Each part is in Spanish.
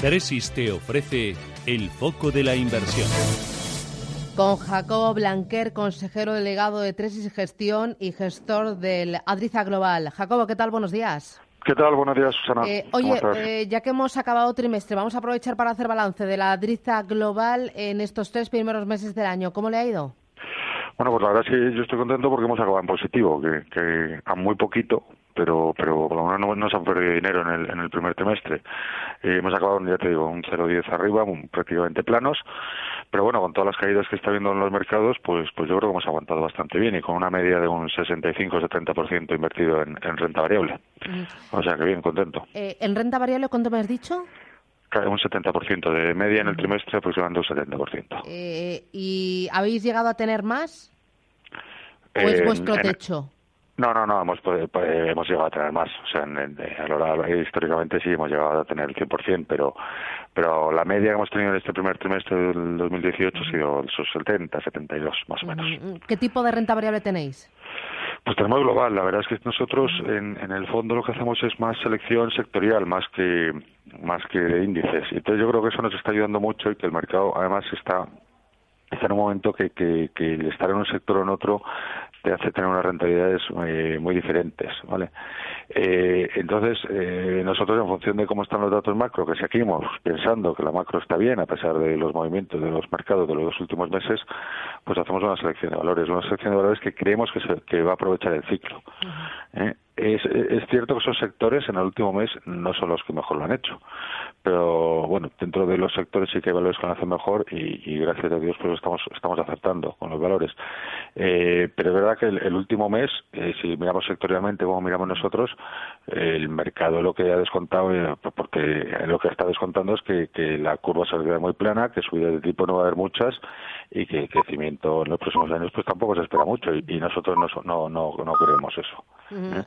Tresis te ofrece el foco de la inversión. Con Jacobo Blanquer, consejero delegado de Tresis Gestión y gestor del Adriza Global. Jacobo, ¿qué tal? Buenos días. ¿Qué tal? Buenos días, Susana. Eh, oye, eh, ya que hemos acabado trimestre, vamos a aprovechar para hacer balance de la Adriza Global en estos tres primeros meses del año. ¿Cómo le ha ido? Bueno, pues la verdad es que yo estoy contento porque hemos acabado en positivo, que, que a muy poquito, pero pero por lo menos no, se han perdido dinero en el, en el primer trimestre. Eh, hemos acabado, ya te digo, un 0,10 arriba, prácticamente planos, pero bueno, con todas las caídas que está viendo en los mercados, pues pues yo creo que hemos aguantado bastante bien y con una media de un 65-70% invertido en, en, renta variable. O sea que bien, contento. Eh, ¿En renta variable cuánto me has dicho? un 70%, de media en el trimestre aproximadamente un 70%. Eh, ¿Y habéis llegado a tener más? ¿O es eh, vuestro techo? No, no, no, hemos, pues, hemos llegado a tener más. O sea, a lo largo, históricamente sí hemos llegado a tener el 100%, pero, pero la media que hemos tenido en este primer trimestre del 2018 ha sido sus 70, 72, más o menos. ¿Qué tipo de renta variable tenéis? Pues tenemos global. La verdad es que nosotros en, en el fondo lo que hacemos es más selección sectorial, más que más que de índices. Entonces yo creo que eso nos está ayudando mucho y que el mercado además está está en un momento que, que, que el estar en un sector o en otro te hace tener unas rentabilidades muy diferentes, ¿vale? Eh, entonces, eh, nosotros en función de cómo están los datos macro, que seguimos pensando que la macro está bien a pesar de los movimientos de los mercados de los dos últimos meses, pues hacemos una selección de valores, una selección de valores que creemos que, se, que va a aprovechar el ciclo. Es, es, cierto que esos sectores en el último mes no son los que mejor lo han hecho, pero bueno, dentro de los sectores sí que hay valores que lo hacen mejor y, gracias a Dios pues estamos estamos acertando con los valores. Eh, pero es verdad que el, último mes, eh, si miramos sectorialmente como miramos nosotros, el mercado lo que ha descontado, eh, porque lo que está descontando es que, que la curva se ve muy plana, que subidas de tipo no va a haber muchas y que el crecimiento en los próximos años pues tampoco se espera mucho y, nosotros no, no, no, no queremos eso.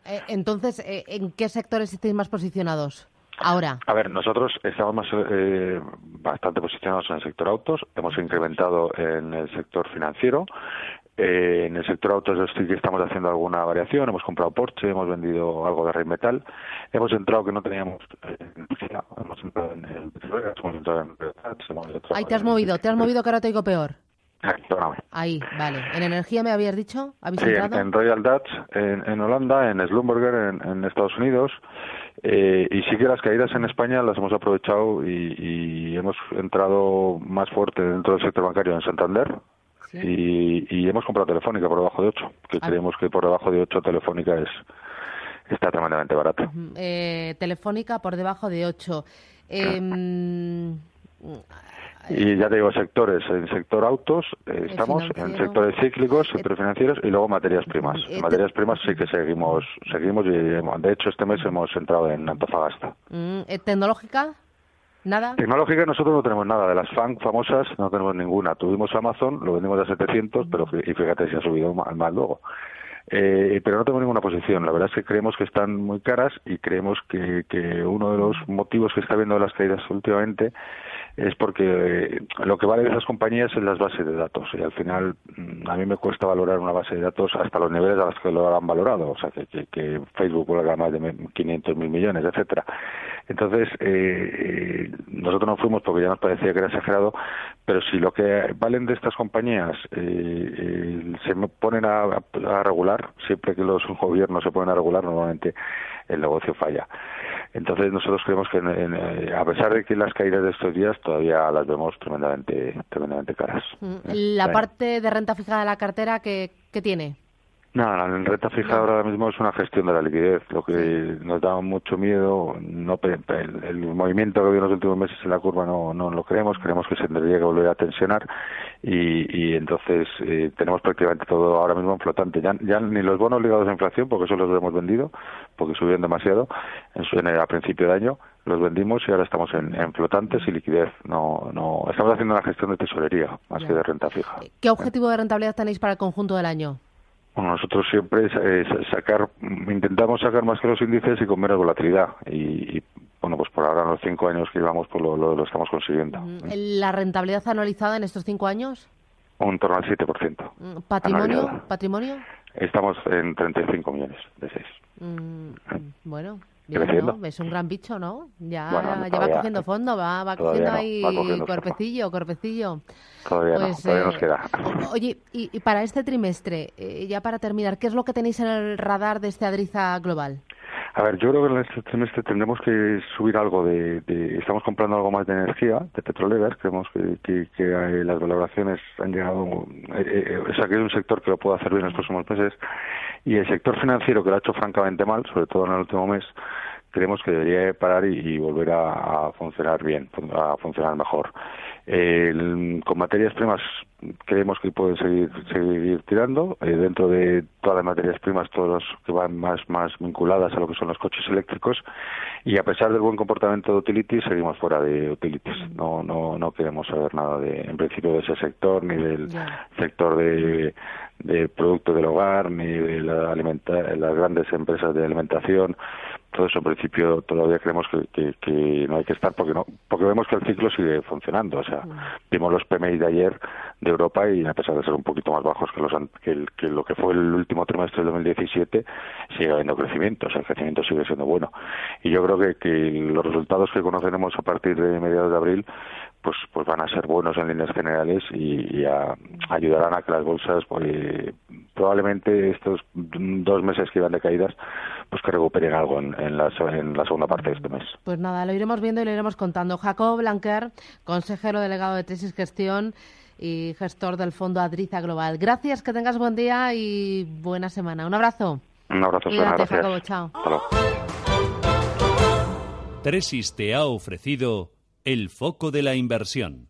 Eh, entonces, eh, ¿en qué sectores estáis más posicionados? Ahora. A ver, nosotros estamos más, eh, bastante posicionados en el sector autos, hemos incrementado en el sector financiero, en el sector autos sí que estamos haciendo alguna variación, hemos comprado Porsche, hemos vendido algo de Rheinmetall, hemos entrado que no teníamos, hemos entrado en el hemos entrado en Ahí te has movido, te has movido que ahora te digo peor. Ahí, vale. ¿En energía me habías dicho? ¿Habéis sí, en, Royal Dutch, en, Holanda, en Slumberger, en, Estados Unidos. Eh, y sí que las caídas en España las hemos aprovechado y, hemos entrado más fuerte dentro del sector bancario en Santander. Y, hemos comprado Telefónica por debajo de 8, que ah. creemos que por debajo de 8 Telefónica es está tremendamente barata. Eh, telefónica por debajo de 8. Eh, y ya te digo, sectores, en sector autos eh, estamos, en sectores cíclicos, sectores financieros y luego materias primas. En materias primas sí que seguimos, seguimos y de hecho este mes hemos entrado en Antofagasta. Mm, ¿eh, ¿Tecnológica? ¿Nada? Tecnológica nosotros no tenemos nada. De las FAN famosas no tenemos ninguna. Tuvimos Amazon, lo vendimos a 700, pero y fíjate si ha subido más, luego. Eh, pero no tengo ninguna posición. La verdad es que creemos que están muy caras y creemos que, que uno de los motivos que está viendo las caídas últimamente es porque lo que vale de esas compañías es las bases de datos y al final mm, a mí me cuesta valorar una base de datos hasta los niveles a los que lo han valorado, o sea, que Facebook valga más de 500 mil millones, etcétera. Entonces, eh, eh, nosotros no fuimos porque ya nos parecía que era exagerado, pero si lo que valen de estas compañías eh, se ponen a, a regular, siempre que los gobiernos se ponen a regular, normalmente el negocio falla. Entonces nosotros creemos que eh, a pesar de que las caídas de estos días todavía las vemos tremendamente, tremendamente caras. Mm, la parte de renta fija de la cartera, ¿qué, qué tiene? Nada, la renta fija ahora mismo es una gestión de la liquidez. Lo que nos da mucho miedo, no el, movimiento que ha habido en los últimos meses en la curva no, no lo creemos, creemos que se tendría que volver a tensionar y, y entonces eh, tenemos prácticamente todo ahora mismo en flotante. Ya, ya ni los bonos ligados a inflación, porque eso los hemos vendido, porque subieron demasiado en, a principio de año, los vendimos y ahora estamos en, flotantes y liquidez. No, no, estamos haciendo una gestión de tesorería más que de renta fija. ¿Qué objetivo de rentabilidad tenéis para el conjunto del año? Bueno, nosotros siempre sacar, intentamos sacar más que los índices y con menos volatilidad. Y, bueno, pues por ahora en los cinco años que llevamos, pues lo, estamos consiguiendo. ¿La rentabilidad anualizada en estos cinco años? Un torno al 7%. Mm, ¿Patrimonio? ¿Patrimonio? Estamos en 35 millones de seis. Mm, bueno, es un gran bicho, ¿no? Ya, va cogiendo fondo, va, va cogiendo ahí cuerpecillo, cuerpecillo. Todavía, no, pues, todavía nos eh, queda. Oye, y, para este trimestre, eh, ya para terminar, ¿qué es lo que tenéis en el radar de este Adriza Global? A ver, yo creo que en este trimestre tendremos que subir algo de, estamos comprando algo más de energía, de petroleras, creemos que, eh, las valoraciones han llegado, o sea, que es un sector que lo puede hacer bien en los próximos meses, y el sector financiero que lo ha hecho francamente mal, sobre todo en el último mes, creemos que debería parar y, volver a, funcionar bien, a funcionar mejor. Con materias primas creemos que pueden seguir seguir tirando. Eh, dentro de todas las materias primas todas que van más más vinculadas a lo que son los coches eléctricos. Y a pesar del buen comportamiento de utilities seguimos fuera de utilities. No no no queremos saber nada de en principio de ese sector ni del sector de de productos del hogar ni de la las grandes empresas de alimentación todo eso en principio todavía creemos que, que, no hay que estar porque no porque vemos que el ciclo sigue funcionando. O sea vimos los PMI de ayer de Europa y a pesar de ser un poquito más bajos que, los, que, lo que fue el último trimestre del 2017 sigue habiendo crecimiento. O sea el crecimiento sigue siendo bueno. Y yo creo que, que los resultados que conoceremos a partir de mediados de abril pues pues van a ser buenos en líneas generales y, ayudarán a que las bolsas pues, probablemente estos dos meses que iban de caídas pues que recuperen algo en, la, en la segunda parte de este mes. Pues nada, lo iremos viendo y lo iremos contando. Jacob Blanquer, consejero delegado de Tesis Gestión y gestor del Fondo Adriza Global. Gracias, que tengas buen día y buena semana. Un abrazo. Un abrazo, gracias. Jacobo, chao. Tresis te ha ofrecido el foco de la inversión.